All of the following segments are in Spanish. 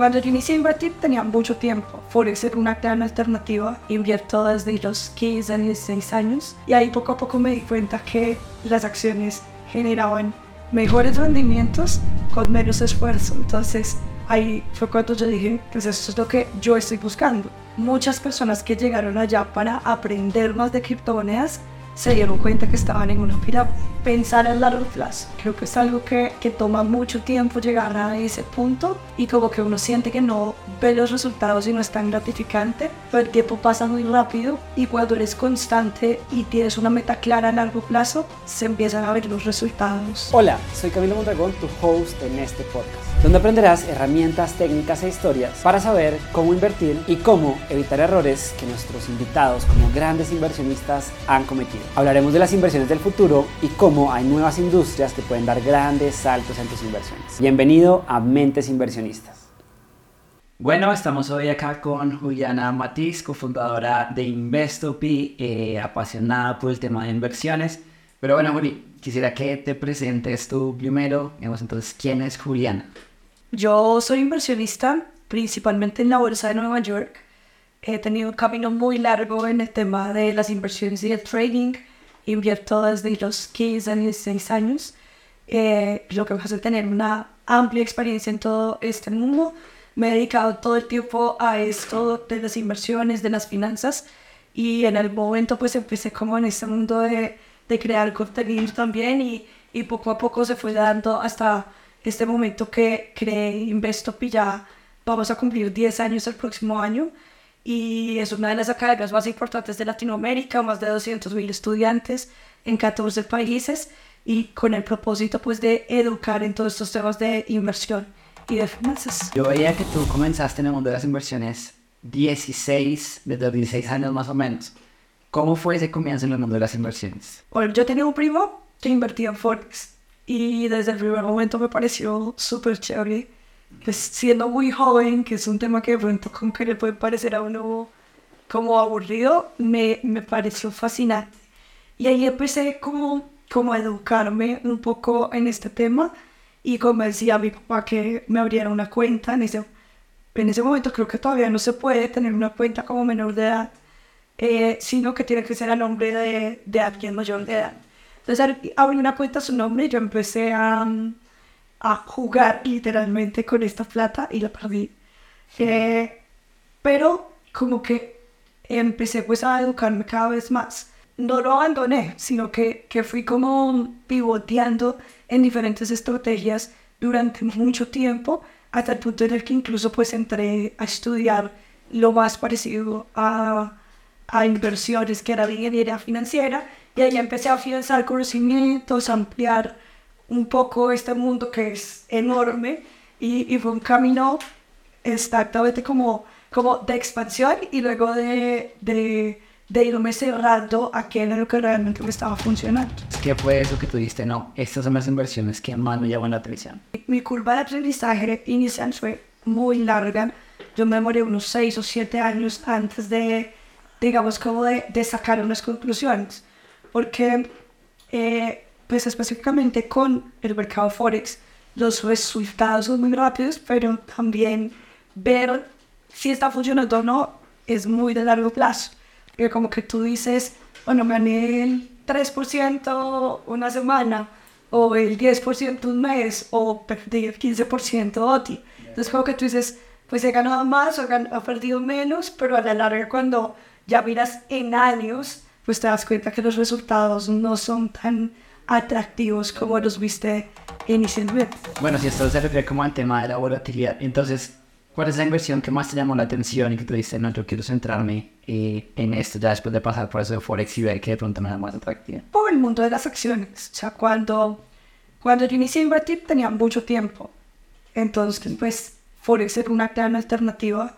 Cuando yo inicié a invertir tenía mucho tiempo. Forex una gran alternativa. Invierto desde los 15 a 16 años. Y ahí poco a poco me di cuenta que las acciones generaban mejores rendimientos con menos esfuerzo. Entonces ahí fue cuando yo dije, pues eso es lo que yo estoy buscando. Muchas personas que llegaron allá para aprender más de criptomonedas se dieron cuenta que estaban en una pirámide. Pensar a largo plazo, creo que es algo que, que toma mucho tiempo llegar a ese punto y como que uno siente que no ve los resultados y no es tan gratificante, pero el tiempo pasa muy rápido y cuando eres constante y tienes una meta clara a largo plazo, se empiezan a ver los resultados. Hola, soy Camilo Mondragón, tu host en este podcast, donde aprenderás herramientas, técnicas e historias para saber cómo invertir y cómo evitar errores que nuestros invitados como grandes inversionistas han cometido. Hablaremos de las inversiones del futuro y cómo hay nuevas industrias que pueden dar grandes saltos en tus inversiones. Bienvenido a Mentes Inversionistas. Bueno, estamos hoy acá con Juliana Matiz, cofundadora de Investopi, eh, apasionada por el tema de inversiones. Pero bueno, Juli, quisiera que te presentes tú primero. Digamos, entonces, ¿quién es Juliana? Yo soy inversionista principalmente en la Bolsa de Nueva York. He tenido un camino muy largo en el tema de las inversiones y el trading. Invierto desde los 15 a 16 años, eh, lo que me hace tener una amplia experiencia en todo este mundo. Me he dedicado todo el tiempo a esto de las inversiones, de las finanzas y en el momento pues empecé como en este mundo de, de crear contenido también y, y poco a poco se fue dando hasta este momento que creé Investopi ya vamos a cumplir 10 años el próximo año y es una de las academias más importantes de Latinoamérica, más de 200.000 estudiantes en 14 países y con el propósito pues de educar en todos estos temas de inversión y de finanzas. Yo veía que tú comenzaste en el mundo de las inversiones 16, desde los 16 años más o menos. ¿Cómo fue ese comienzo en el mundo de las inversiones? Bueno, yo tenía un primo que invertía en Forex y desde el primer momento me pareció súper chévere pues siendo muy joven, que es un tema que de pronto como que le puede parecer a uno como aburrido, me, me pareció fascinante. Y ahí empecé como, como a educarme un poco en este tema y convencí a mi papá que me abriera una cuenta. En ese, en ese momento creo que todavía no se puede tener una cuenta como menor de edad, eh, sino que tiene que ser a nombre de, de alguien mayor de edad. Entonces abrí una cuenta a su nombre y yo empecé a a jugar literalmente con esta plata y la perdí. Eh, pero como que empecé pues a educarme cada vez más. No lo abandoné, sino que, que fui como pivoteando en diferentes estrategias durante mucho tiempo, hasta el punto en el que incluso pues entré a estudiar lo más parecido a, a inversiones, que era ingeniería financiera, y ahí empecé a afianzar conocimientos, ampliar un poco este mundo que es enorme y, y fue un camino exactamente como, como de expansión y luego de, de, de irme cerrando a qué era lo que realmente me estaba funcionando. ¿Qué fue eso que tú dijiste? No, estas son las inversiones que más me llaman la atención. Mi curva de aprendizaje inicial fue muy larga. Yo me demoré unos 6 o 7 años antes de, digamos, como de, de sacar unas conclusiones. Porque eh, pues específicamente con el mercado Forex, los resultados son muy rápidos, pero también ver si está funcionando o no es muy de largo plazo. Porque como que tú dices, bueno, me gané el 3% una semana, o el 10% un mes, o perdí el 15% OTI. Entonces como que tú dices, pues he ganado más o he perdido menos, pero a la larga cuando ya miras en años, pues te das cuenta que los resultados no son tan atractivos como los viste inicialmente. Bueno, si esto se refiere como al tema de la volatilidad, entonces, ¿cuál es la inversión que más te llamó la atención y que tú dices, no, yo quiero centrarme eh, en esto ya después de pasar por eso de Forex y ver que de pronto me da más atractiva? Por el mundo de las acciones. O sea, cuando, cuando yo inicié a invertir tenía mucho tiempo. Entonces, pues, Forex era una gran alternativa.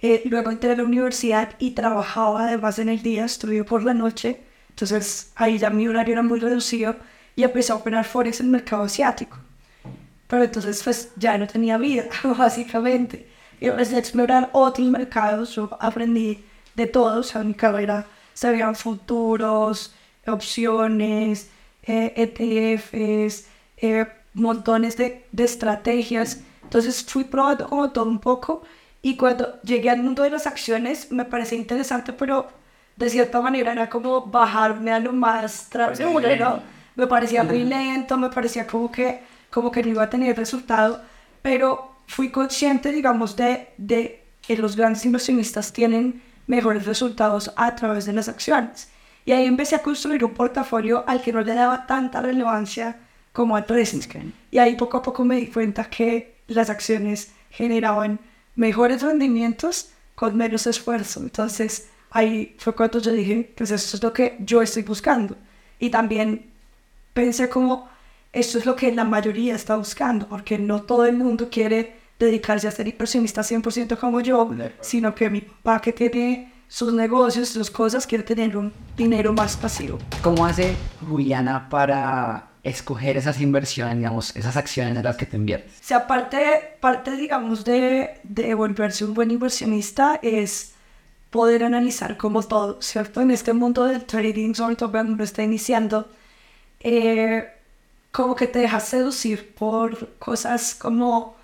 Eh, luego entré a la universidad y trabajaba además en el día, estudié por la noche. Entonces ahí ya mi horario era muy reducido y empecé a operar Forex en el mercado asiático. Pero entonces pues ya no tenía vida, básicamente. Y empecé a explorar otros mercados, yo aprendí de todo, o sea, mi carrera se veían futuros, opciones, eh, ETFs, eh, montones de, de, estrategias Entonces fui probando como todo un poco y cuando llegué al mundo de las acciones me parecía interesante, pero de cierta manera era como bajarme a lo más transgénero. Me parecía muy lento, me parecía como que, como que no iba a tener resultado, pero fui consciente, digamos, de, de que los grandes inversionistas tienen mejores resultados a través de las acciones. Y ahí empecé a construir un portafolio al que no le daba tanta relevancia como al trading. Y ahí poco a poco me di cuenta que las acciones generaban mejores rendimientos con menos esfuerzo. Entonces ahí fue cuando yo dije, pues eso es lo que yo estoy buscando. Y también pensé como, esto es lo que la mayoría está buscando, porque no todo el mundo quiere dedicarse a ser inversionista 100% como yo, sino que mi papá que tiene sus negocios, sus cosas, quiere tener un dinero más pasivo. ¿Cómo hace Juliana para escoger esas inversiones, digamos, esas acciones en las que te inviertes? O sea, parte, parte digamos, de, de volverse un buen inversionista es poder analizar como todo, ¿cierto? En este mundo del trading, sobre todo cuando uno está iniciando, eh, como que te dejas seducir por cosas como,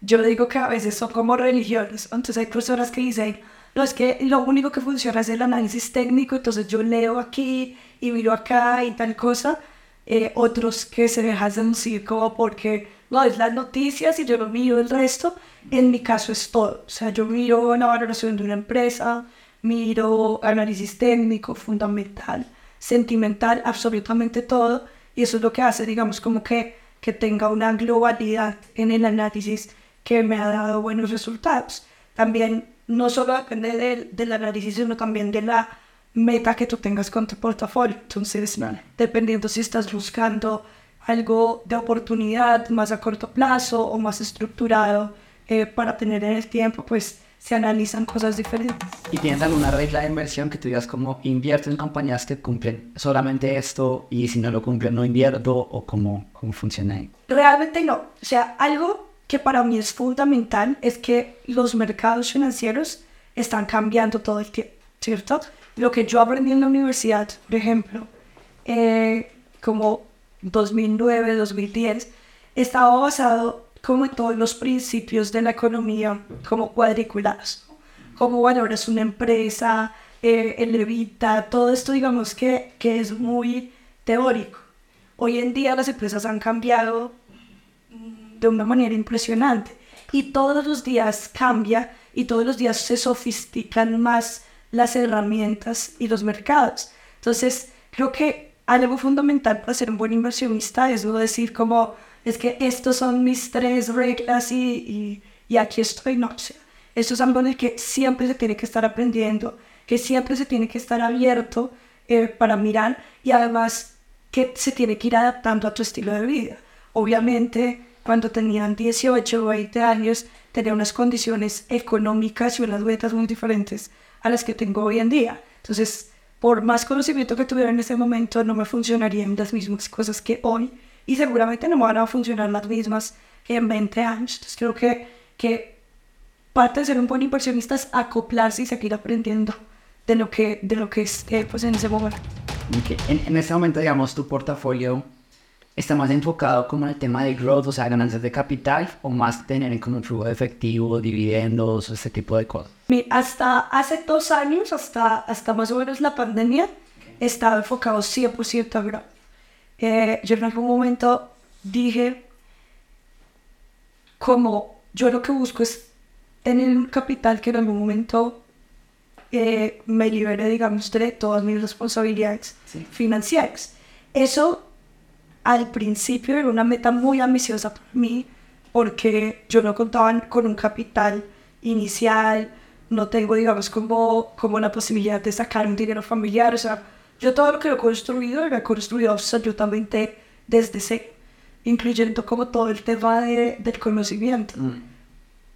yo digo que a veces son como religiones, entonces hay personas que dicen, no, es que lo único que funciona es el análisis técnico, entonces yo leo aquí y miro acá y tal cosa, eh, otros que se dejan seducir como porque, no, es las noticias y yo no miro el resto, en mi caso es todo, o sea, yo miro la valoración de una empresa, miro análisis técnico fundamental, sentimental, absolutamente todo, y eso es lo que hace, digamos, como que, que tenga una globalidad en el análisis que me ha dado buenos resultados. También no solo depende del, del análisis, sino también de la meta que tú tengas con tu portafolio. Entonces, dependiendo si estás buscando algo de oportunidad más a corto plazo o más estructurado eh, para tener en el tiempo, pues se analizan cosas diferentes. ¿Y tienes alguna regla de inversión que tú digas como invierto en compañías que cumplen solamente esto y si no lo cumplen no invierto o cómo, cómo funciona ahí? Realmente no. O sea, algo que para mí es fundamental es que los mercados financieros están cambiando todo el tiempo, ¿cierto? Lo que yo aprendí en la universidad, por ejemplo, eh, como 2009, 2010, estaba basado como todos los principios de la economía, como cuadriculados. Cómo valoras una empresa, eh, el levita, todo esto digamos que, que es muy teórico. Hoy en día las empresas han cambiado de una manera impresionante y todos los días cambia y todos los días se sofistican más las herramientas y los mercados. Entonces, creo que algo fundamental para ser un buen inversionista es no decir como, es que estos son mis tres reglas y, y, y aquí estoy, no sé. Esto es algo de que siempre se tiene que estar aprendiendo, que siempre se tiene que estar abierto eh, para mirar y además que se tiene que ir adaptando a tu estilo de vida. Obviamente, cuando tenían 18 o 20 años, tenía unas condiciones económicas y unas metas muy diferentes a las que tengo hoy en día. Entonces, por más conocimiento que tuviera en ese momento, no me funcionarían las mismas cosas que hoy y seguramente no van a funcionar las mismas que en 20 años. Entonces, creo que, que parte de ser un buen inversionista es acoplarse y seguir aprendiendo de lo que, de lo que es eh, pues en ese momento. Okay. En, en este momento, digamos, tu portafolio está más enfocado como en el tema de growth, o sea, ganancias de capital, o más tener como un flujo de efectivo, dividendos, ese tipo de cosas? Hasta hace dos años, hasta, hasta más o menos la pandemia, estaba enfocado 100% a growth. Eh, yo en algún momento dije, como yo lo que busco es tener un capital que en algún momento eh, me libere, digamos, de todas mis responsabilidades Sí. financieras. Eso al principio era una meta muy ambiciosa para mí porque yo no contaba con un capital inicial, no tengo, digamos, como, como la posibilidad de sacar un dinero familiar. O sea, yo todo lo que he construido lo he construido absolutamente desde cero, incluyendo como todo el tema de- del conocimiento.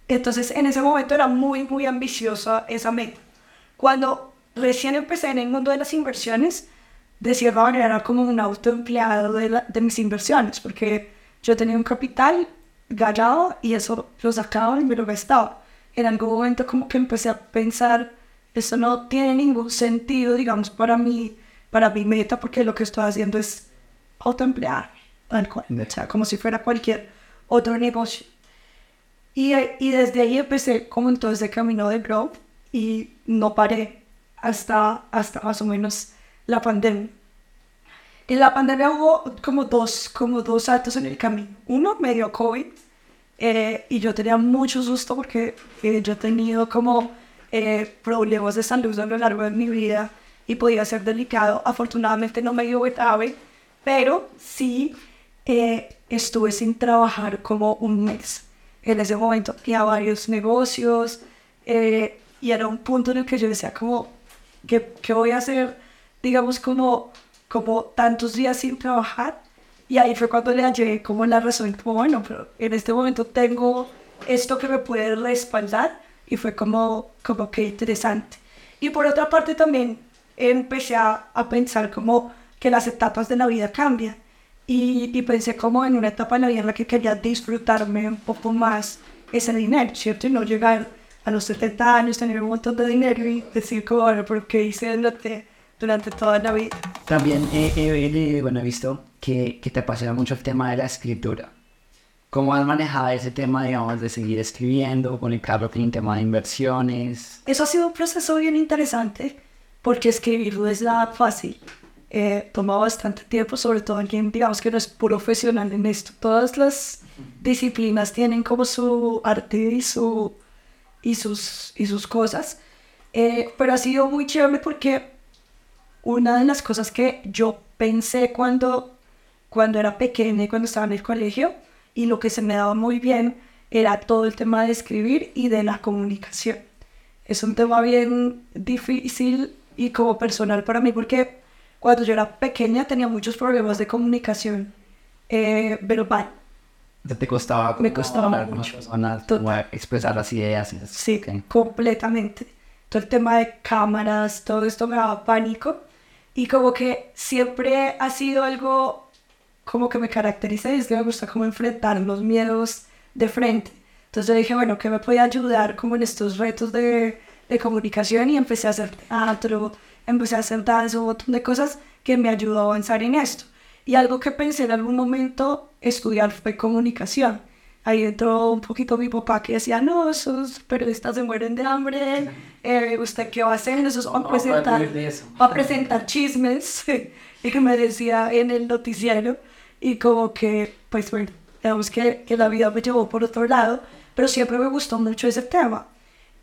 Entonces, en ese momento era muy, muy ambiciosa esa meta. Cuando recién empecé en el mundo de las inversiones, de cierta manera era como un autoempleado de, la- de mis inversiones, porque yo tenía un capital ganado y eso lo sacaba y me lo gastaba. En algún momento como que empecé a pensar, eso no tiene ningún sentido, digamos, para mí, para mi meta, porque lo que estoy haciendo es autoemplear, o sea, como si fuera cualquier otro negocio. Y, y desde ahí empecé como en todo ese camino de growth y no paré hasta, hasta más o menos la pandemia. En la pandemia hubo como dos, como dos saltos en el camino. Uno me dio COVID eh, y yo tenía mucho susto porque eh, yo he tenido como eh, problemas de salud a lo largo de mi vida y podía ser delicado. Afortunadamente no me dio grave, pero sí estuve sin trabajar como un mes. En ese momento tenía varios negocios y era un punto en el que yo decía como, ¿qué, qué voy a hacer? Digamos como como tantos días sin trabajar. Y ahí fue cuando le hallé como la razón, como bueno, pero en este momento tengo esto que me puede respaldar. Y fue como, como que interesante. Y por otra parte también empecé a, a pensar como que las etapas de la vida cambian. Y, y, pensé como en una etapa de la vida en la que quería disfrutarme un poco más ese dinero, ¿cierto? Y no llegar a los 70 años, tener un montón de dinero y decir como, bueno, ¿por qué hice que durante toda la vida. También he, bueno, he visto que, que te apasiona mucho el tema de la escritura. ¿Cómo has manejado ese tema, digamos, de seguir escribiendo, conectarlo con el tema de inversiones? Eso ha sido un proceso bien interesante, porque escribir no es nada fácil. Eh, toma bastante tiempo, sobre todo quien, digamos, que no es profesional en esto. Todas las disciplinas tienen como su arte y, su, y, sus, y sus cosas. Eh, pero ha sido muy chévere porque una de las cosas que yo pensé cuando, cuando era pequeña y cuando estaba en el colegio, y lo que se me daba muy bien era todo el tema de escribir y de la comunicación. Es un tema bien difícil y como personal para mí porque cuando yo era pequeña tenía muchos problemas de comunicación eh, verbal. ¿Te costaba? Me costaba mucho. expresar las ideas. Sí, completamente. Todo el tema de cámaras, todo esto me daba pánico. Y como que siempre ha sido algo como que me caracteriza y es que me gusta como enfrentar los miedos de frente. Entonces yo dije, bueno, ¿qué me puede ayudar como en estos retos de, de comunicación? Y empecé a hacer teatro, empecé a hacer danza, un montón de cosas que me ayudó a avanzar en esto. Y algo que pensé en algún momento estudiar fue comunicación ahí entró un poquito mi papá que decía, no, esos periodistas se mueren de hambre, eh, ¿usted qué va a hacer? Eso va a presentar, va a presentar chismes, y que me decía en el noticiero, y como que, pues bueno, digamos que, que la vida me llevó por otro lado, pero siempre me gustó mucho ese tema.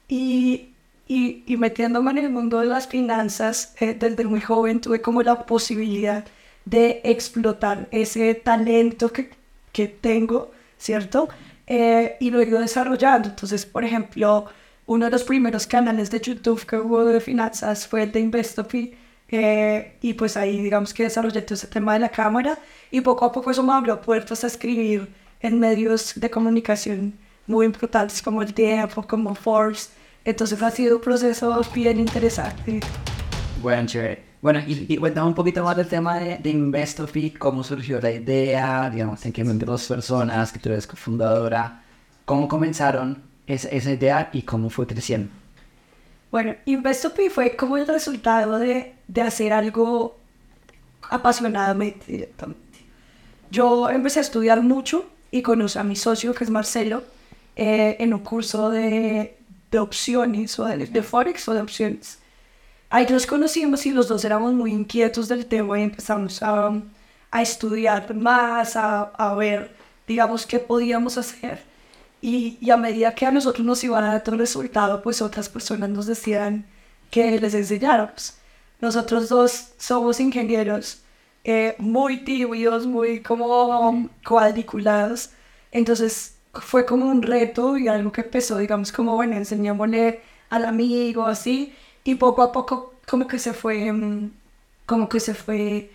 Y, y, y metiéndome en el mundo de las finanzas, eh, desde muy joven tuve como la posibilidad de explotar ese talento que, que tengo ¿cierto? Eh, y lo he ido desarrollando. Entonces, por ejemplo, uno de los primeros canales de YouTube que hubo de finanzas fue el de Investopi. Eh, y pues ahí digamos que desarrollé todo ese tema de la cámara y poco a poco eso me abrió puertas a escribir en medios de comunicación muy importantes como el tiempo, como Forbes. Entonces ha sido un proceso bien interesante. Bueno, chévere. Bueno, y, cuéntame un poquito más del tema de, de Investopi, cómo surgió la idea, digamos, en qué momento dos personas, que tú eres cofundadora, cómo comenzaron esa, esa idea y cómo fue creciendo. Bueno, Investopi fue como el resultado de, de hacer algo apasionadamente directamente. Yo empecé a estudiar mucho y conocí a mi socio, que es Marcelo, eh, en un curso de, de opciones, o de, de Forex o de opciones. Ahí nos conocimos y los dos éramos muy inquietos del tema y empezamos a, a estudiar más, a, a, ver, digamos, qué podíamos hacer. Y, y, a medida que a nosotros nos iban a dar el resultado, pues otras personas nos decían que les enseñáramos. Nosotros dos somos ingenieros eh, muy tibios, muy como cuadriculados. Entonces fue como un reto y algo que empezó, digamos, como, bueno, enseñámosle al amigo, así y poco a poco como que se fue, mm, como que se fue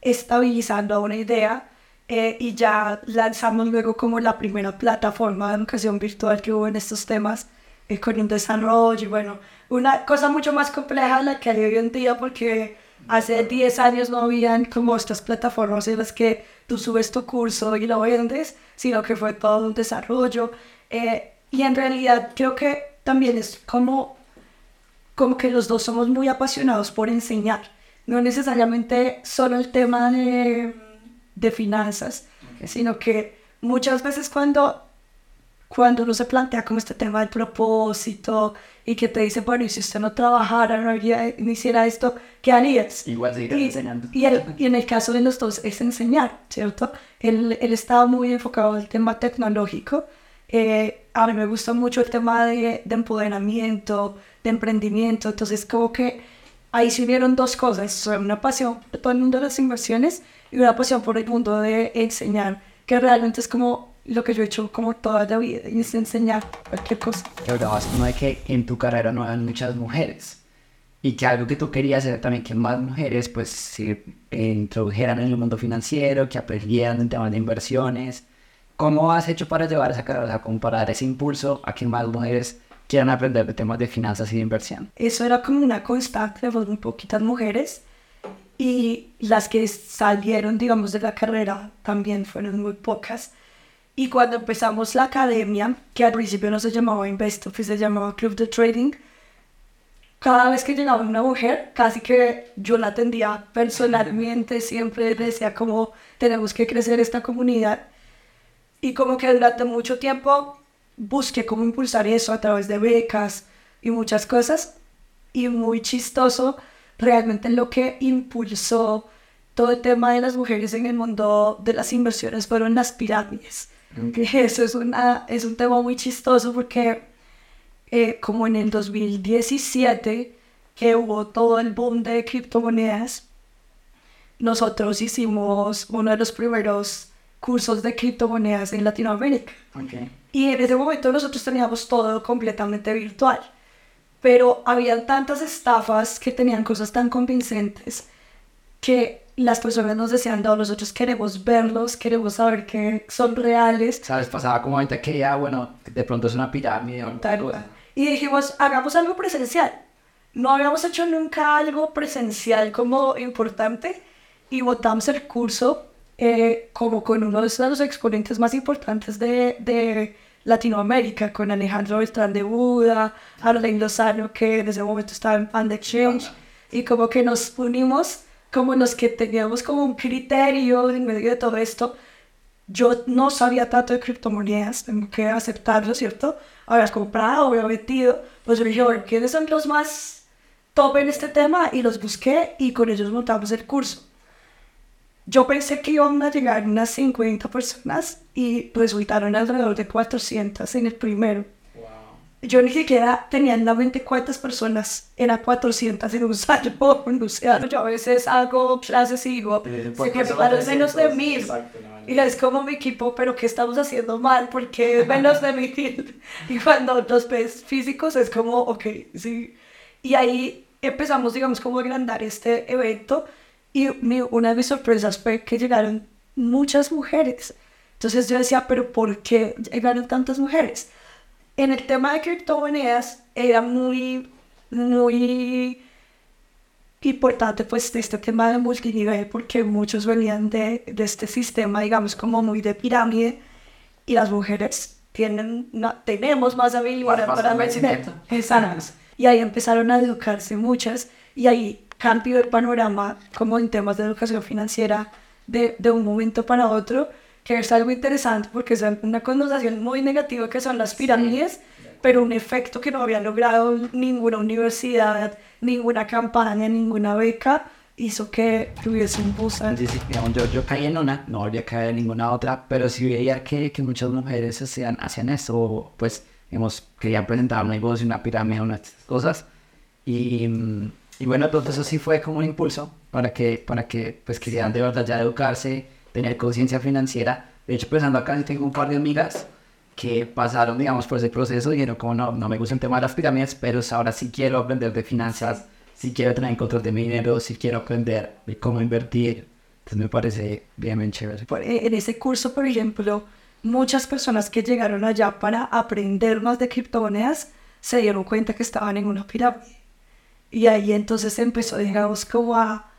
estabilizando una idea eh, y ya lanzamos luego como la primera plataforma de educación virtual que hubo en estos temas eh, con un desarrollo y bueno, una cosa mucho más compleja la que hay hoy en día porque hace 10 años no habían como estas plataformas en las que tú subes tu curso y lo vendes, sino que fue todo un desarrollo eh, y en realidad creo que también es como como que los dos somos muy apasionados por enseñar. No necesariamente solo el tema de, de finanzas, sino que muchas veces cuando, cuando uno se plantea como este tema del propósito y que te dice, bueno, y si usted no trabajara, no, haría, no hiciera esto, ¿qué harías? Igual seguirás y, enseñando. Y, el- y en el caso de los dos es enseñar, ¿cierto? Él, él estaba muy enfocado en el tema tecnológico. Eh, a mí me gusta mucho el tema de, de empoderamiento, de emprendimiento. Entonces, como que ahí se unieron dos cosas. Una pasión por todo el mundo de las inversiones y una pasión por el mundo de enseñar, que realmente es como lo que yo he hecho como toda la vida, y es enseñar cualquier cosa. que hablabas como de que en tu carrera no eran muchas mujeres y que algo que tú querías era también que más mujeres pues se introdujeran en el mundo financiero, que aprendieran en temas de inversiones. ¿Cómo has hecho para llevar esa carrera, como para dar ese impulso a que más mujeres quieran aprender de temas de finanzas y de inversión? Eso era como una constante, fueron muy poquitas mujeres y las que salieron, digamos, de la carrera también fueron muy pocas. Y cuando empezamos la academia, que al principio no se llamaba Investoff, se llamaba Club de Trading, cada vez que llegaba una mujer, casi que yo la atendía personalmente, siempre decía como tenemos que crecer esta comunidad. Y como que durante mucho tiempo busqué cómo impulsar eso a través de becas y muchas cosas. Y muy chistoso, realmente lo que impulsó todo el tema de las mujeres en el mundo de las inversiones fueron las pirámides. Que Eso es, una, es un tema muy chistoso porque eh, como en el 2017, que hubo todo el boom de criptomonedas, nosotros hicimos uno de los primeros cursos de criptomonedas en Latinoamérica. Y en ese momento nosotros teníamos todo completamente virtual. Pero habían tantas estafas que tenían cosas tan convincentes que las personas nos decían, no, nosotros queremos verlos, queremos saber que son reales. ¿Sabes? Pasaba como ahorita que ya, bueno, de pronto es una pirámide o Tal. Y dijimos, hagamos algo presencial. No habíamos hecho nunca algo presencial como importante y votamos el curso eh, como con uno de los exponentes más importantes de, de Latinoamérica, con Alejandro Beltrán de Buda, Arlene Lozano, que en ese momento estaba en Fund Exchange, y como que nos unimos como los que teníamos como un criterio en medio de todo esto. Yo no sabía tanto de criptomonedas, tengo que aceptarlo, ¿cierto? Habías comprado, había metido. Pues yo dije, ¿quiénes son los más top en este tema? Y los busqué y con ellos montamos el curso. Yo pensé que iban a llegar unas 50 personas y resultaron alrededor de 400 en el primero. Yo ni siquiera tenía en la mente cuántas personas, eran 400 en un salón. O sea, yo a veces hago clases y digo, sé que me parecen menos de mil. Y es como mi equipo, pero ¿qué estamos haciendo mal? Porque es menos de mil. Y cuando los ves físicos es como, ok, sí. Y ahí empezamos, digamos, como a agrandar este evento. Y mi- una de mis sorpresas fue que llegaron muchas mujeres. Entonces yo decía, pero ¿por qué llegaron tantas mujeres? En el tema de criptomonedas era muy, muy importante pues este tema de multinivel porque muchos venían de, de este sistema digamos como muy de pirámide y las mujeres tienen, no- tenemos más habilidad para conocimiento. Exacto. Y ahí empezaron a educarse muchas y ahí cambió el panorama como en temas de educación financiera de, de un momento para otro, que es algo interesante porque es una connotación muy negativa que son las pirámides, pero un efecto que no había logrado ninguna universidad, ninguna campaña, ninguna beca, hizo que tuviese un boost. Sí, sí, yo, yo caí en una, no habría caído en ninguna otra, pero sí veía que, que muchas mujeres hacían, hacían eso, pues, hemos querían presentar un negocio, una pirámide, unas de estas cosas. Y, y bueno, entonces eso sí fue como un impulso para que, para que pues, quisieran de verdad ya educarse, tener conciencia financiera. De hecho, pensando acá, sí tengo un par de amigas que pasaron, digamos, por ese proceso y dijeron, como no, no me gusta el tema de las pirámides, pero ahora sí quiero aprender de finanzas, sí quiero tener control de mi dinero, sí quiero aprender de cómo invertir. Entonces me parece bien, bien chévere. Eh, en ese curso, por ejemplo, muchas personas que llegaron allá para aprender más de criptomonedas se dieron cuenta que estaban en una pirámide. Y ahí entonces empezó, digamos, como a,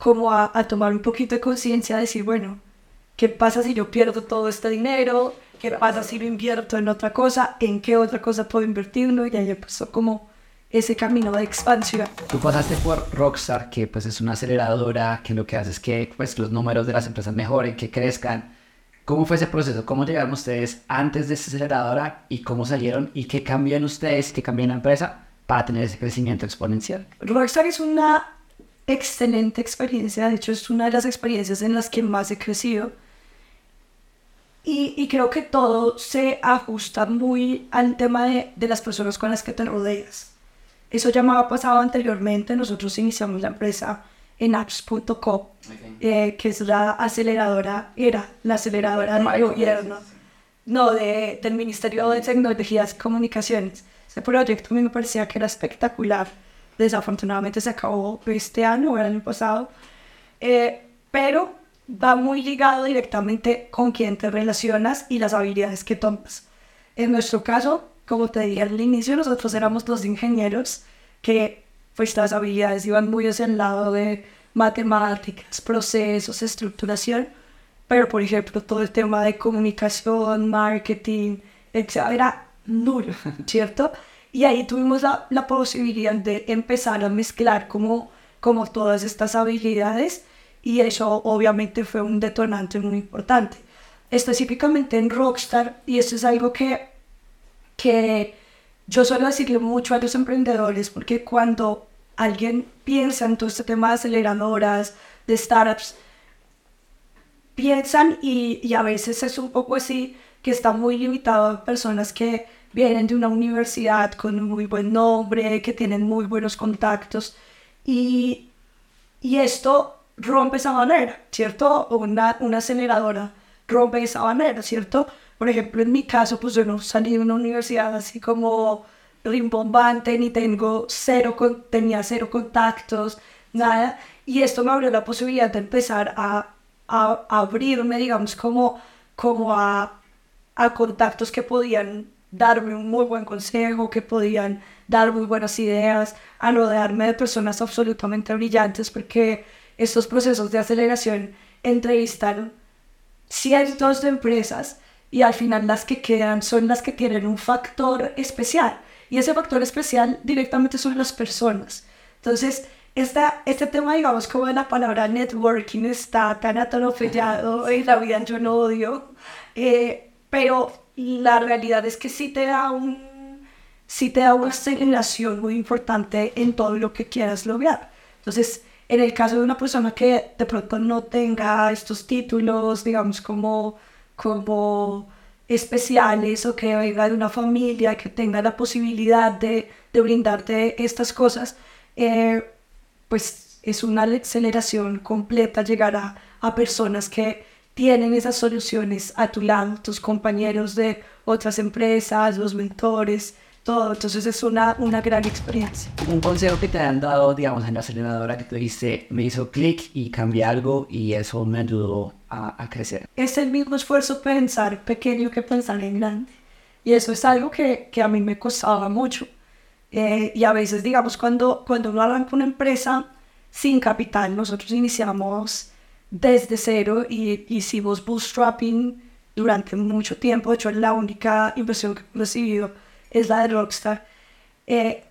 como a, a tomar un poquito de conciencia, a decir, bueno, ¿qué pasa si yo pierdo todo este dinero? ¿Qué pasa si lo invierto en otra cosa? ¿En qué otra cosa puedo invertirlo? Y ahí empezó como ese camino de expansión. Tú pasaste por Rockstar, que pues es una aceleradora, que lo que hace es que pues los números de las empresas mejoren, que crezcan. ¿Cómo fue ese proceso? ¿Cómo llegaron ustedes antes de esta aceleradora y cómo salieron y qué cambió en ustedes, qué cambió en la empresa para tener ese crecimiento exponencial? Rockstar es una excelente experiencia, de hecho es una de las experiencias en las que más he crecido. Y, y creo que todo se ajusta muy al tema de, de las personas con las que te rodeas. Eso ya me ha pasado anteriormente, nosotros iniciamos la empresa en apps.com, eh, que es la aceleradora, era la aceleradora del gobierno, no, de, del Ministerio de Tecnologías y Comunicaciones. Ese proyecto a mí me parecía que era espectacular. Desafortunadamente se acabó este año o el año pasado, eh, pero va muy ligado directamente con quién te relacionas y las habilidades que tomas. En nuestro caso, como te dije al inicio, nosotros éramos dos ingenieros que pues las habilidades iban muy hacia el lado de matemáticas, procesos, estructuración, pero por ejemplo todo el tema de comunicación, marketing, etc. era nulo, ¿cierto? Y ahí tuvimos la, la posibilidad de empezar a mezclar como, como todas estas habilidades y eso obviamente fue un detonante muy importante. Específicamente en Rockstar, y esto es algo que, que yo suelo decirle mucho a los emprendedores, porque cuando alguien piensa en todo este tema de aceleradoras, de startups, piensan y, y a veces es un poco así, que está muy limitado a personas que vienen de una universidad con muy buen nombre, que tienen muy buenos contactos y, y esto rompe esa manera, ¿cierto? Una, una aceleradora rompe esa manera, ¿cierto? Por ejemplo, en mi caso, pues yo no salí de una universidad así como rimbombante, ni tengo cero, con, tenía cero contactos, nada. Y esto me abrió la posibilidad de empezar a, a, a abrirme, digamos, como, como a, a contactos que podían darme un muy buen consejo, que podían dar muy buenas ideas, a rodearme de personas absolutamente brillantes, porque estos procesos de aceleración entrevistan cientos de empresas y al final las que quedan son las que tienen un factor especial. Y ese factor especial directamente son las personas. Entonces, esta, este tema, digamos, como la palabra networking está tan atropellado en la vida, yo no odio, eh, pero la realidad es que sí te da un, sí te da una aceleración muy importante en todo lo que quieras lograr. Entonces, en el caso de una persona que de pronto no tenga estos títulos, digamos, como, como especiales o que venga de una familia que tenga la posibilidad de, de brindarte estas cosas, eh, pues es una aceleración completa llegar a, a personas que tienen esas soluciones a tu lado, tus compañeros de otras empresas, los mentores, todo. Entonces es una, una gran experiencia. Un consejo que te han dado, digamos, en la aceleradora que tú dices, me hizo clic y cambié algo y eso me ayudó a, a, crecer. Es el mismo esfuerzo pensar pequeño que pensar en grande. Y eso es algo que, que a mí me costaba mucho. Eh, y a veces, digamos, cuando, cuando uno arranca una empresa sin capital, nosotros iniciamos desde cero y hicimos bootstrapping durante mucho tiempo. De hecho, la única inversión que he recibido es la de Rockstar. Eh,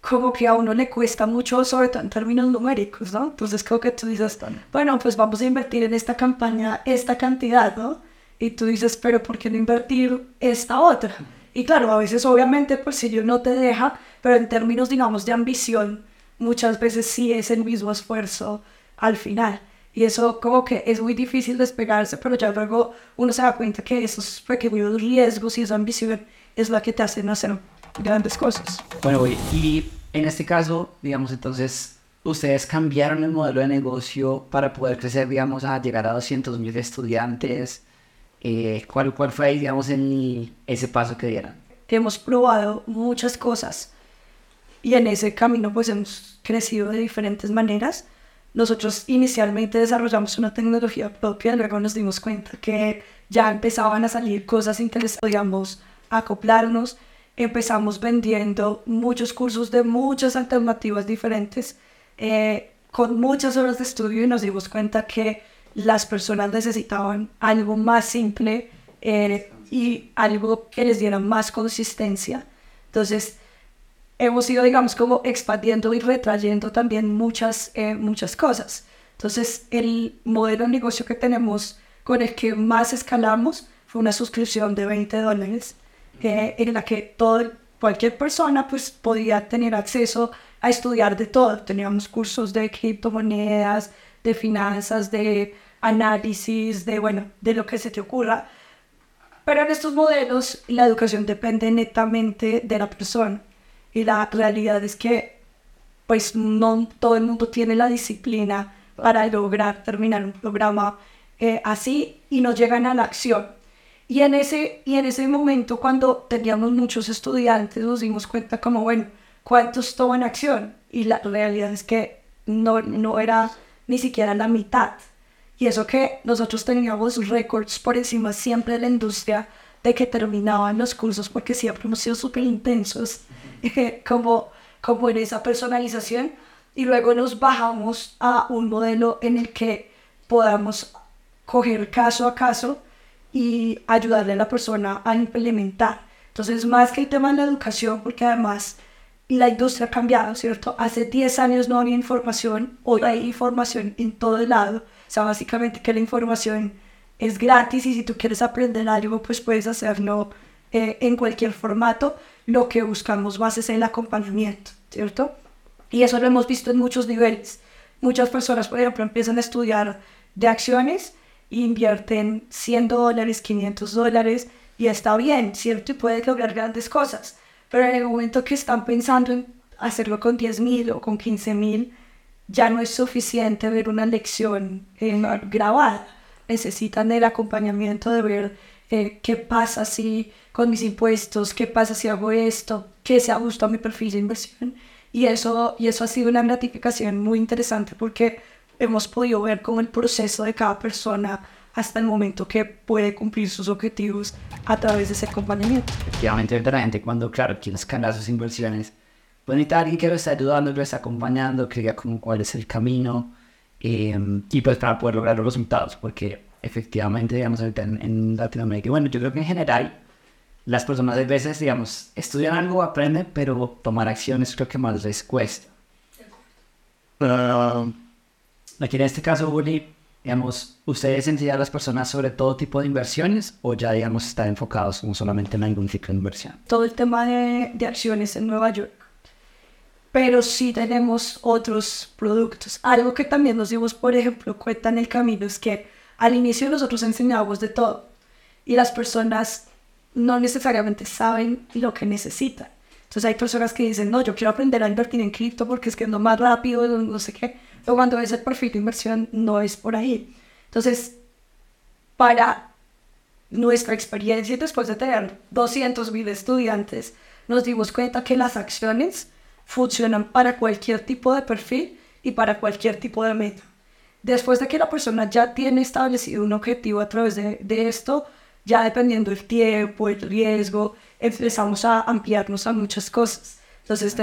como que a uno le cuesta mucho, sobre todo en términos numéricos, ¿no? Entonces creo que tú dices, bueno, pues vamos a invertir en esta campaña esta cantidad, ¿no? Y tú dices, pero ¿por qué no invertir esta otra? Y claro, a veces obviamente pues si yo no te deja, pero en términos, digamos, de ambición, muchas veces sí es el mismo esfuerzo al final. Y eso como que es muy difícil despegarse, pero ya luego uno se da cuenta que esos pequeños riesgos y esa ambición es la que te hacen hacer grandes cosas. Bueno, y en este caso, digamos, entonces, ustedes cambiaron el modelo de negocio para poder crecer, digamos, a llegar a 200 mil estudiantes. Eh, ¿cuál, ¿Cuál fue, digamos, el, ese paso que dieron? Hemos probado muchas cosas y en ese camino pues hemos crecido de diferentes maneras. Nosotros inicialmente desarrollamos una tecnología propia, luego nos dimos cuenta que ya empezaban a salir cosas interesantes, podíamos acoplarnos empezamos vendiendo muchos cursos de muchas alternativas diferentes, eh, con muchas horas de estudio y nos dimos cuenta que las personas necesitaban algo más simple eh, y algo que les diera más consistencia. Entonces, hemos ido, digamos, como expandiendo y retrayendo también muchas, eh, muchas cosas. Entonces, el modelo de negocio que tenemos con el que más escalamos fue una suscripción de 20 dólares, eh, en la que todo, cualquier persona pues podía tener acceso a estudiar de todo. Teníamos cursos de criptomonedas, de finanzas, de análisis, de bueno, de lo que se te ocurra. Pero en estos modelos la educación depende netamente de la persona. Y la realidad es que pues no todo el mundo tiene la disciplina para lograr terminar un programa eh, así y nos llegan a la acción. Y en, ese, y en ese momento, cuando teníamos muchos estudiantes, nos dimos cuenta como, bueno, ¿cuántos toman acción? Y la realidad es que no, no era ni siquiera la mitad. Y eso que nosotros teníamos récords por encima siempre de la industria de que terminaban los cursos porque siempre hemos sido súper intensos, como, como en esa personalización. Y luego nos bajamos a un modelo en el que podamos coger caso a caso y ayudarle a la persona a implementar. Entonces, más que el tema de la educación, porque además la industria ha cambiado, ¿cierto? Hace 10 años no había información, hoy hay información en todo el lado. O sea, básicamente que la información es gratis y si tú quieres aprender algo, pues puedes hacerlo eh, en cualquier formato. Lo que buscamos más es el acompañamiento, ¿cierto? Y eso lo hemos visto en muchos niveles. Muchas personas, por ejemplo, empiezan a estudiar de acciones invierten 100 dólares, 500 dólares y está bien, ¿cierto? Y puede lograr grandes cosas. Pero en el momento que están pensando en hacerlo con 10 mil o con 15 mil, ya no es suficiente ver una lección eh, grabada. Necesitan el acompañamiento de ver eh, qué pasa si con mis impuestos, qué pasa si hago esto, qué se ajusta a mi perfil de inversión. Y eso, y eso ha sido una gratificación muy interesante porque hemos podido ver con el proceso de cada persona hasta el momento que puede cumplir sus objetivos a través de ese acompañamiento. Efectivamente, la gente cuando, claro, quiere escalar sus inversiones, puede necesitar alguien que lo esté ayudando, lo esté acompañando, que diga como cuál es el camino em, y pues para poder lograr los resultados, porque efectivamente, digamos, ahorita en, en Latinoamérica, bueno, yo creo que en general las personas a veces, digamos, estudian algo, aprenden, pero tomar acciones creo que más les cuesta. Aquí en este caso, Uli, digamos, ¿ustedes enseñan a las personas sobre todo tipo de inversiones o ya, digamos, están enfocados solamente en algún tipo de inversión? Todo el tema de, de acciones en Nueva York. Pero sí tenemos otros productos. Algo que también nos dimos, por ejemplo, cuenta en el camino es que al inicio nosotros enseñábamos de todo y las personas no necesariamente saben lo que necesitan. Entonces hay personas que dicen, no, yo quiero aprender a invertir en cripto porque es que es lo más rápido, no sé qué. Pero cuando ves el perfil de inversión, no es por ahí. Entonces, para nuestra experiencia, después de tener 200 mil estudiantes, nos dimos cuenta que las acciones funcionan para cualquier tipo de perfil y para cualquier tipo de meta. Después de que la persona ya tiene establecido un objetivo a través de, de esto, ya dependiendo del tiempo, el riesgo, empezamos a ampliarnos a muchas cosas. Entonces,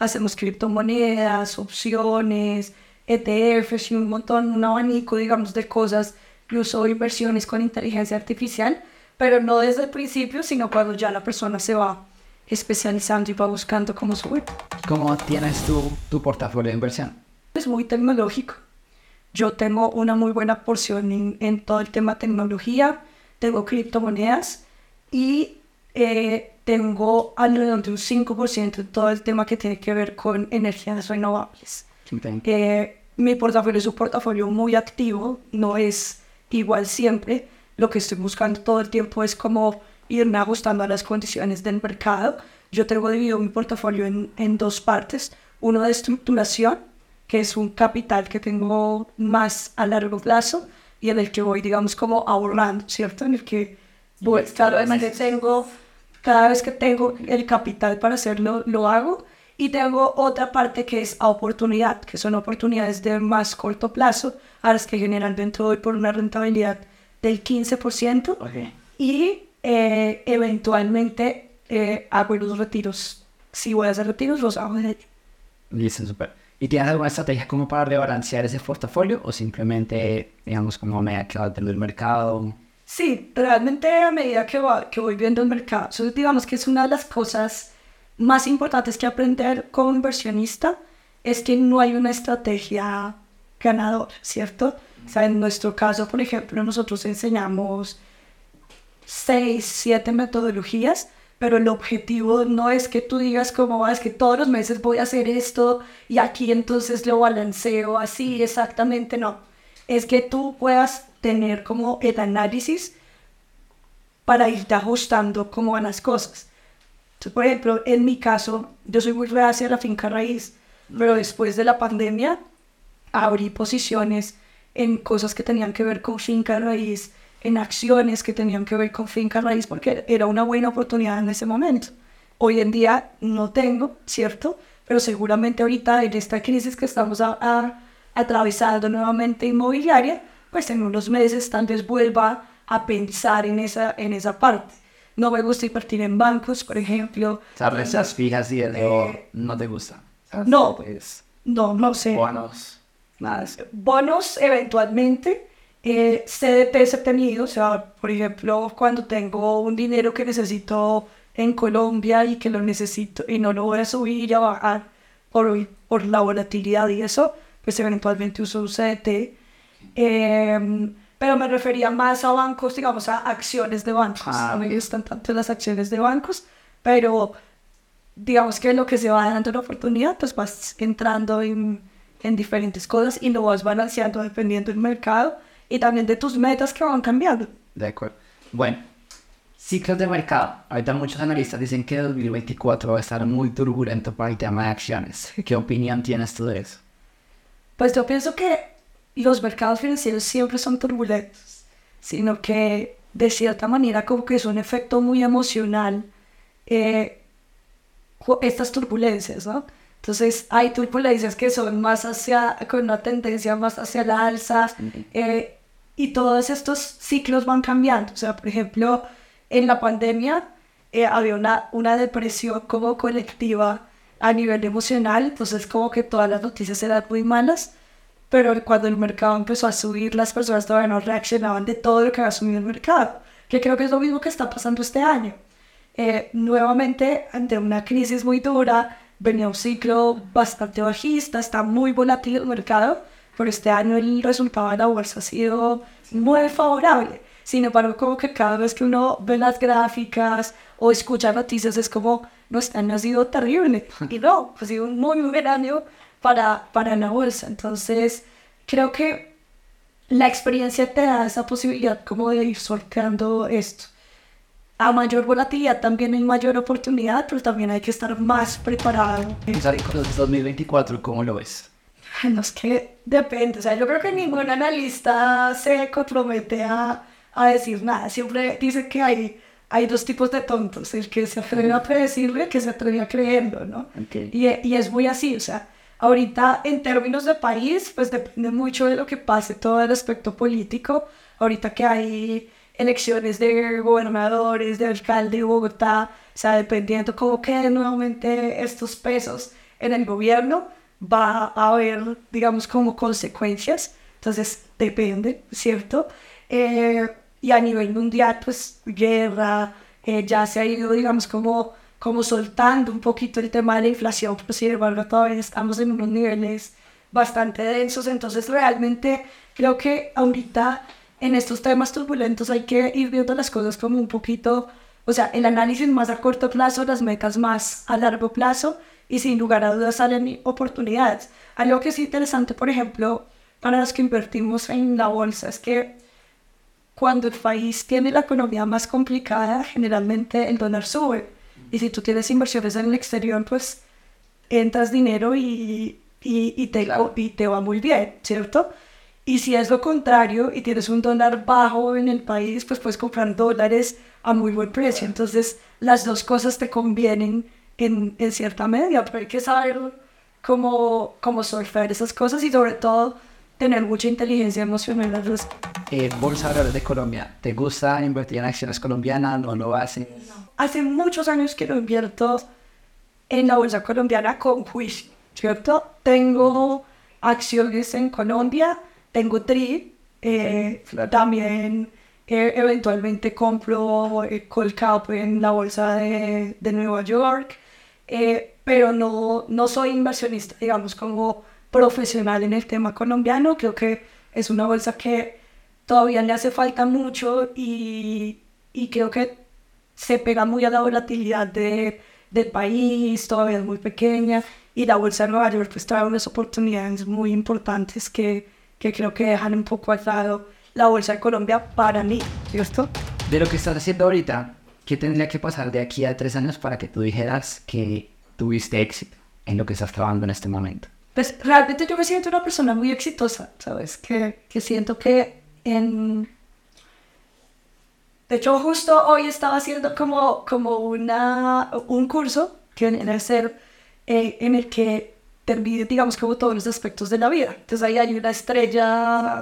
hacemos criptomonedas, opciones, ETFs y un montón, un abanico, digamos, de cosas, incluso inversiones con inteligencia artificial, pero no desde el principio, sino cuando ya la persona se va especializando y va buscando cómo subir. ¿Cómo tienes tu, tu portafolio de inversión? Es muy tecnológico. Yo tengo una muy buena porción en, en todo el tema tecnología, tengo criptomonedas y eh, tengo alrededor de un 5% en todo el tema que tiene que ver con energías renovables. Eh, mi portafolio es un portafolio muy activo, no es igual siempre. Lo que estoy buscando todo el tiempo es como irme ajustando a las condiciones del mercado. Yo tengo dividido mi portafolio en, en dos partes. Uno de estructuración, que es un capital que tengo más a largo plazo y en el que voy, digamos, como ahorrando, ¿cierto? En el que voy, cada vez tengo cada vez que tengo el capital para hacerlo, lo hago. Y tengo otra parte que es a oportunidad, que son oportunidades de más corto plazo, a las que generalmente voy por una rentabilidad del 15%. Y eh, eventualmente eh, hago los retiros. Si voy a hacer retiros, los hago de Listo, súper. ¿Y tienes alguna estrategia como para rebalancear ese portafolio o simplemente, digamos, como me ha quedado el mercado? Sí, realmente a medida que, que voy viendo el mercado, digamos que es una de las cosas más importantes que aprender como inversionista, es que no hay una estrategia ganador, ¿cierto? O sea, en nuestro caso, por ejemplo, nosotros enseñamos seis, siete metodologías, pero el objetivo no es que tú digas como, "Ah, es que todos los meses voy a hacer esto y aquí entonces lo balanceo así, exactamente no. Es que tú puedas tener como el análisis para irte ajustando cómo van las cosas. Por ejemplo, en mi caso, yo soy muy reacia a la finca raíz, pero después de la pandemia abrí posiciones en cosas que tenían que ver con finca raíz, en acciones que tenían que ver con finca raíz, porque era una buena oportunidad en ese momento. Hoy en día no tengo, ¿cierto? Pero seguramente ahorita en esta crisis que estamos a- a- atravesando nuevamente inmobiliaria, pues en unos meses tal vez vuelva a pensar en esa, en esa parte. No me gusta invertir en bancos, por ejemplo. O sea, rentas fijas y el Eh, no te gusta. O sea, no. Pues, No, no sé. bonos, eso. bonos eventualmente. Eh, CDTs he tenido, o sea, por ejemplo, cuando tengo un dinero que necesito en Colombia y que lo necesito y no lo voy a subir y a bajar por, por la volatilidad y eso, pues eventualmente uso un CDT. Em, pero me refería más a bancos, digamos, a acciones de bancos. Ah, no me gustan tanto las acciones de bancos, pero digamos que lo que se va dando la oportunidad, pues vas entrando en, en diferentes cosas y lo vas balanceando dependiendo del mercado y también de tus metas que van cambiando. De acuerdo. Bueno, ciclos de mercado. Ahorita muchos analistas dicen que 2024 va a estar muy turbulento para el tema de acciones. ¿Qué opinión tienes tú de eso? Pues yo pienso que los mercados financieros siempre son turbulentos, sino que de cierta manera como que es un efecto muy emocional eh, estas turbulencias, ¿no? Entonces hay turbulencias que son más hacia, con una tendencia más hacia la alza eh, y todos estos ciclos van cambiando. O sea, por ejemplo, en la pandemia eh, había una, una depresión como colectiva a nivel emocional, entonces como que todas las noticias eran muy malas, pero cuando el mercado empezó a subir, las personas todavía no reaccionaban de todo lo que había subido el mercado, que creo que es lo mismo que está pasando este año. Eh, nuevamente, ante una crisis muy dura, venía un ciclo bastante bajista, está muy volátil el mercado, pero este año el resultado de la bolsa ha sido muy favorable. Sin embargo, como que cada vez que uno ve las gráficas o escucha noticias es como, no, este año ha sido terrible. Y no, ha sido un muy buen año para, para la bolsa. Entonces, creo que la experiencia te da esa posibilidad como de ir sorteando esto. A mayor volatilidad también hay mayor oportunidad, pero también hay que estar más preparado. O sea, con el 2024, ¿cómo lo ves? No es que depende, o sea, yo creo que ningún analista se compromete a, a decir nada. Siempre dice que hay, hay dos tipos de tontos, el que se atreve a predecirlo y el que se atreve a creerlo, ¿no? Ok. Y, y es muy así, o sea, ahorita en términos de país, pues depende mucho de lo que pase todo el aspecto político. Ahorita que hay elecciones de gobernadores, de alcalde de Bogotá, o sea, dependiendo cómo queden nuevamente estos pesos en el gobierno, va a haber, digamos, como consecuencias. Entonces, depende, ¿cierto? Eh, y a nivel mundial, pues, guerra, eh, ya se ha ido, digamos, como, como soltando un poquito el tema de la inflación, pero sin embargo, todavía estamos en unos niveles bastante densos. Entonces, realmente, creo que ahorita en estos temas turbulentos hay que ir viendo las cosas como un poquito, o sea, el análisis más a corto plazo, las metas más a largo plazo y sin lugar a dudas salen oportunidades. Algo que es interesante, por ejemplo, para los que invertimos en la bolsa es que cuando el país tiene la economía más complicada, generalmente el dólar sube. Y si tú tienes inversiones en el exterior, pues entras dinero y, y, y te, y te va muy bien, ¿cierto? Y si es lo contrario y tienes un dólar bajo en el país, pues puedes comprar dólares a muy buen precio. Entonces, las dos cosas te convienen en, en cierta medida, pero hay que saber cómo, cómo surfear esas cosas y sobre todo tener mucha inteligencia emocional al respecto. Eh, Bolsa de Colombia. ¿Te gusta invertir en acciones colombianas? ¿No lo haces? Hace muchos años que no invierto en la bolsa colombiana con juicio, ¿cierto? Tengo acciones en Colombia, tengo TRI, eh, Claro. también eh, eventualmente compro eh, Colcap en la bolsa de, de Nueva York, eh, pero no, no soy inversionista, digamos, como profesional en el tema colombiano. Creo que es una bolsa que todavía le hace falta mucho y, y creo que se pega muy a la volatilidad de, del país, todavía es muy pequeña y la bolsa de Nueva York pues trae unas oportunidades muy importantes que, que creo que dejan un poco al lado la bolsa de Colombia para mí, ¿cierto? De lo que estás haciendo ahorita, ¿qué tendría que pasar de aquí a tres años para que tú dijeras que tuviste éxito en lo que estás trabajando en este momento? Pues realmente yo me siento una persona muy exitosa, ¿sabes? Que, que siento que en... De hecho, justo hoy estaba haciendo como, como una, un curso que a ser eh, en el que te mide, digamos, como todos los aspectos de la vida. Entonces ahí hay una estrella...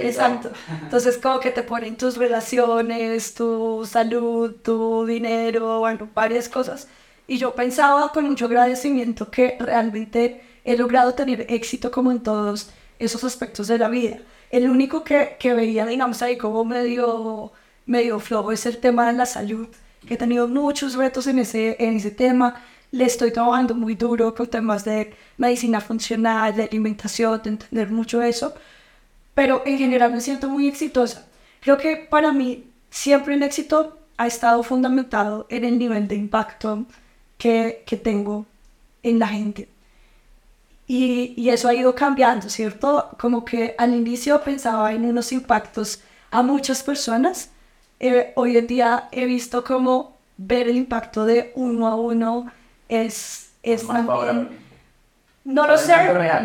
Exacto. Entonces como que te ponen tus relaciones, tu salud, tu dinero, bueno, varias cosas. Y yo pensaba con mucho agradecimiento que realmente he logrado tener éxito como en todos esos aspectos de la vida. El único que, que veía, digamos, ahí como medio, medio flojo es el tema de la salud. He tenido muchos retos en ese, en ese tema. Le estoy trabajando muy duro con temas de medicina funcional, de alimentación, de entender mucho eso. Pero en general me siento muy exitosa. Creo que para mí siempre el éxito ha estado fundamentado en el nivel de impacto que, que tengo en la gente. Y, y, eso ha ido cambiando, ¿cierto? Como que al inicio pensaba en unos impactos a muchas personas. Eh, hoy en día he visto como ver el impacto de uno a uno es, es también, no lo sé,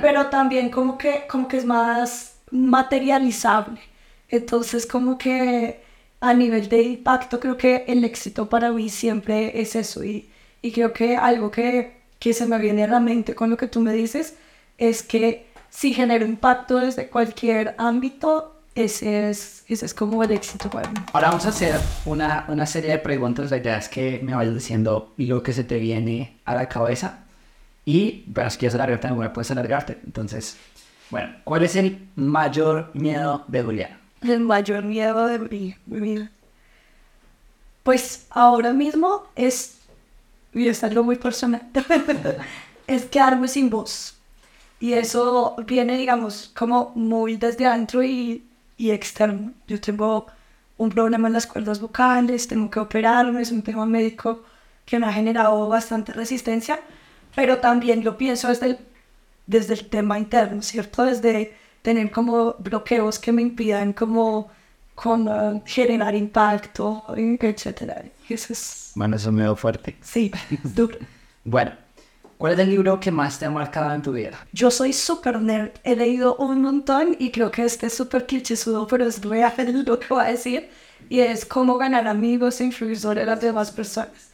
pero también como que, como que es más materializable. Entonces como que a nivel de impacto creo que el éxito para mí siempre es eso. Y, y creo que algo que que se me viene a la mente con lo que tú me dices es que si genero impacto desde cualquier ámbito, ese es, ese es como el éxito mí. Ahora vamos a hacer una, una serie de preguntas. La idea es que me vayas diciendo lo que se te viene a la cabeza. Y, pero si quieres alargarte, bueno, puedes alargarte. Entonces, bueno, ¿cuál es el mayor miedo de Julián? El mayor miedo de mi vida. Pues ahora mismo es y es algo muy personal, es quedarme sin voz. Y eso viene, digamos, como muy desde adentro y, y externo. Yo tengo un problema en las cuerdas vocales, tengo que operarme, es un tema médico que me ha generado bastante resistencia, pero también lo pienso desde el, desde el tema interno, ¿cierto? Desde tener como bloqueos que me impidan como con uh, generar impacto, etcétera. Eso es... Bueno, eso me dio fuerte. Sí, duro. bueno, ¿cuál es el libro que más te ha marcado en tu vida? Yo soy súper nerd, he leído un montón y creo que este es súper clichésudo, pero es real lo que voy a decir. Y es cómo ganar amigos e influir sobre las demás personas.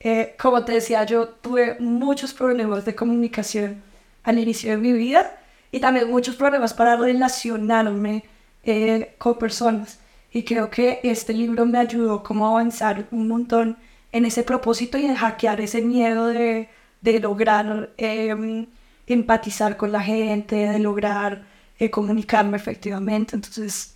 Eh, como te decía, yo tuve muchos problemas de comunicación al inicio de mi vida y también muchos problemas para relacionarme eh, con personas. Y creo que este libro me ayudó como a avanzar un montón en ese propósito y en hackear ese miedo de, de lograr eh, empatizar con la gente, de lograr eh, comunicarme efectivamente. Entonces...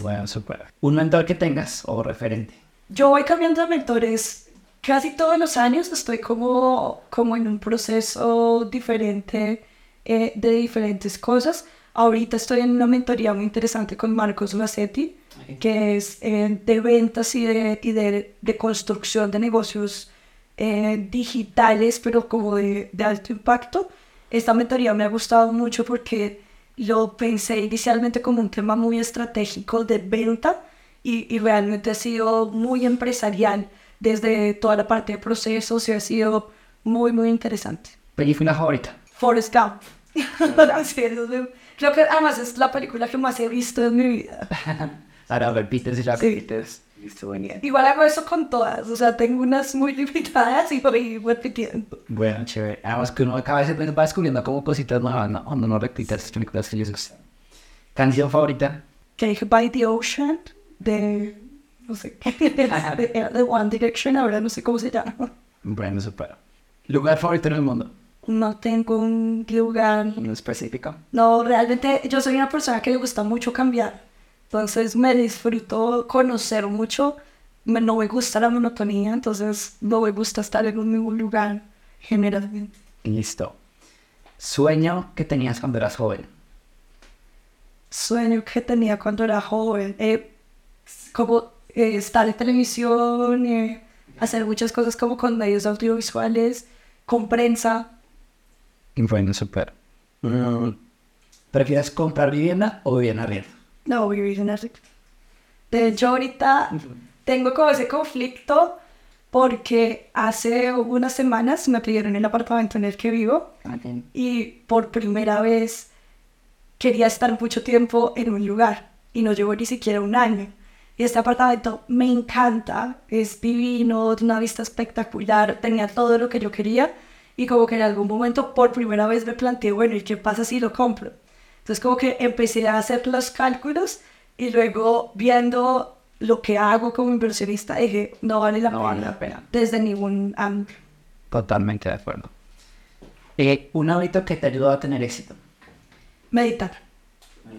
Bueno, super. ¿Un mentor que tengas o referente? Yo voy cambiando de mentores casi todos los años. Estoy como, como en un proceso diferente eh, de diferentes cosas. Ahorita estoy en una mentoría muy interesante con Marcos Macetti, que es eh, de ventas y, de, y de, de, construcción de negocios eh, digitales, pero como de, de, alto impacto. Esta mentoría me ha gustado mucho porque lo pensé inicialmente como un tema muy estratégico de venta y, y realmente ha sido muy empresarial desde toda la parte de procesos y ha sido muy, muy interesante. ¿Película favorita? Forrest Gump. Creo que además es la película que más he visto en mi vida. Ahora repites y la repites. Igual hago eso con todas, o sea, tengo unas muy limitadas y voy repitiendo. Bueno, chévere. Además que uno cada vez va descubriendo como cositas nuevas, ¿no? Cuando no repitas películas que les gustan. ¿Canción favorita? Que By the Ocean, de... no sé, de, de One Direction, ahora no sé cómo se llama. Bueno, super. ¿Lugar favorito en el mundo? no tengo un lugar específico. No, realmente yo soy una persona que le gusta mucho cambiar. Entonces me disfruto conocer mucho. no me gusta la monotonía, entonces no me gusta estar en un mismo lugar generalmente. Listo. Sueño que tenías cuando eras joven. Sueño que tenía cuando era joven. eh, como eh, estar en televisión, eh, hacer muchas cosas como con medios audiovisuales, con prensa. Bueno, súper. Mm, ¿Prefieres comprar vivienda o vivir en arriendo? No, vivir en Arre- De hecho, ahorita tengo como ese conflicto porque hace unas semanas me pidieron el apartamento en el que vivo y por primera vez quería estar mucho tiempo en un lugar y no llevo ni siquiera un año. Y este apartamento me encanta, es divino, de una vista espectacular, tenía todo lo que yo quería y como que en algún momento por primera vez me planteé, bueno, ¿y qué pasa si lo compro? Entonces como que empecé a hacer los cálculos y luego viendo lo que hago como inversionista dije, no vale la, No pena, vale la pena. desde ningún ángulo. Totalmente de acuerdo. Eh, un hábito que te ayudó a tener éxito. Meditar,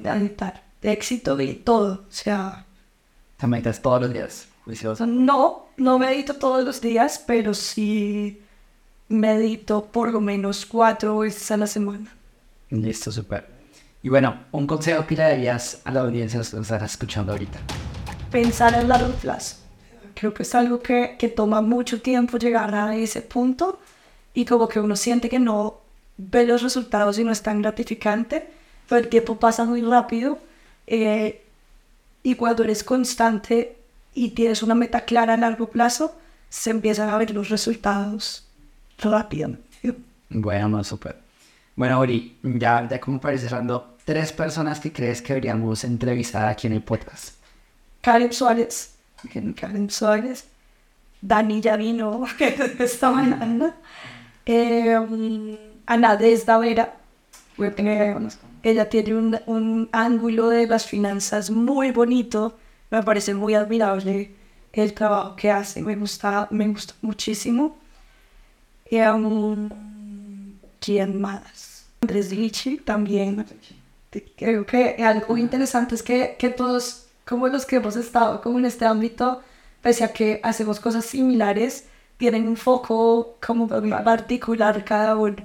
meditar, de éxito de todo, o sea... Te meditas todos los días. No, no medito todos los días, pero sí medito por lo menos cuatro veces a la semana. Listo, súper. Y bueno, un consejo que le darías a la audiencia que nos está escuchando ahorita. Pensar a largo plazo. Creo que es algo que, que toma mucho tiempo llegar a ese punto y como que uno siente que no ve los resultados y no es tan gratificante, pero el tiempo pasa muy rápido eh, y cuando eres constante y tienes una meta clara a largo plazo, se empiezan a ver los resultados rápidamente. Bueno, no, súper. Bueno, Ori, ya, ya como para cerrando, tres personas que crees que deberíamos entrevistar aquí en el podcast. Karen Suárez, Karen Suárez, Dani ya vino esta mañana, eh, Ana Desda Vera, eh, ella tiene un, un ángulo de las finanzas muy bonito, me parece muy admirable el trabajo que hace, me gusta, me gusta muchísimo. Eh, um, ¿Quién más? Andrés Lichi también. Creo que algo interesante es que, que todos, como los que hemos estado como en este ámbito, pese a que hacemos cosas similares, tienen un foco como particular cada uno.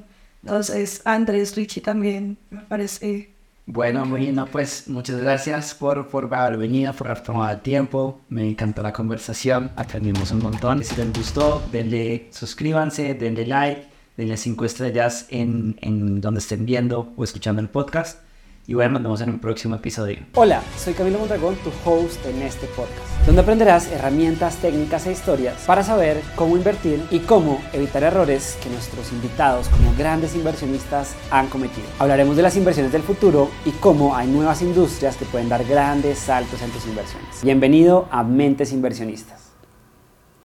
Entonces, Andrés Richie también me parece. Bueno, bueno, pues muchas gracias por, por haber venido, por haber tomado el tiempo. Me encantó la conversación, aprendimos un montón. Si les gustó, denle suscríbanse, denle like, denle cinco estrellas en, donde estén viendo o escuchando el podcast. Y bueno, nos vemos en un próximo episodio. Hola, soy Camilo Mondragón, tu host en este podcast, donde aprenderás herramientas, técnicas e historias para saber cómo invertir y cómo evitar errores que nuestros invitados como grandes inversionistas han cometido. Hablaremos de las inversiones del futuro y cómo hay nuevas industrias que pueden dar grandes saltos en tus inversiones. Bienvenido a Mentes Inversionistas.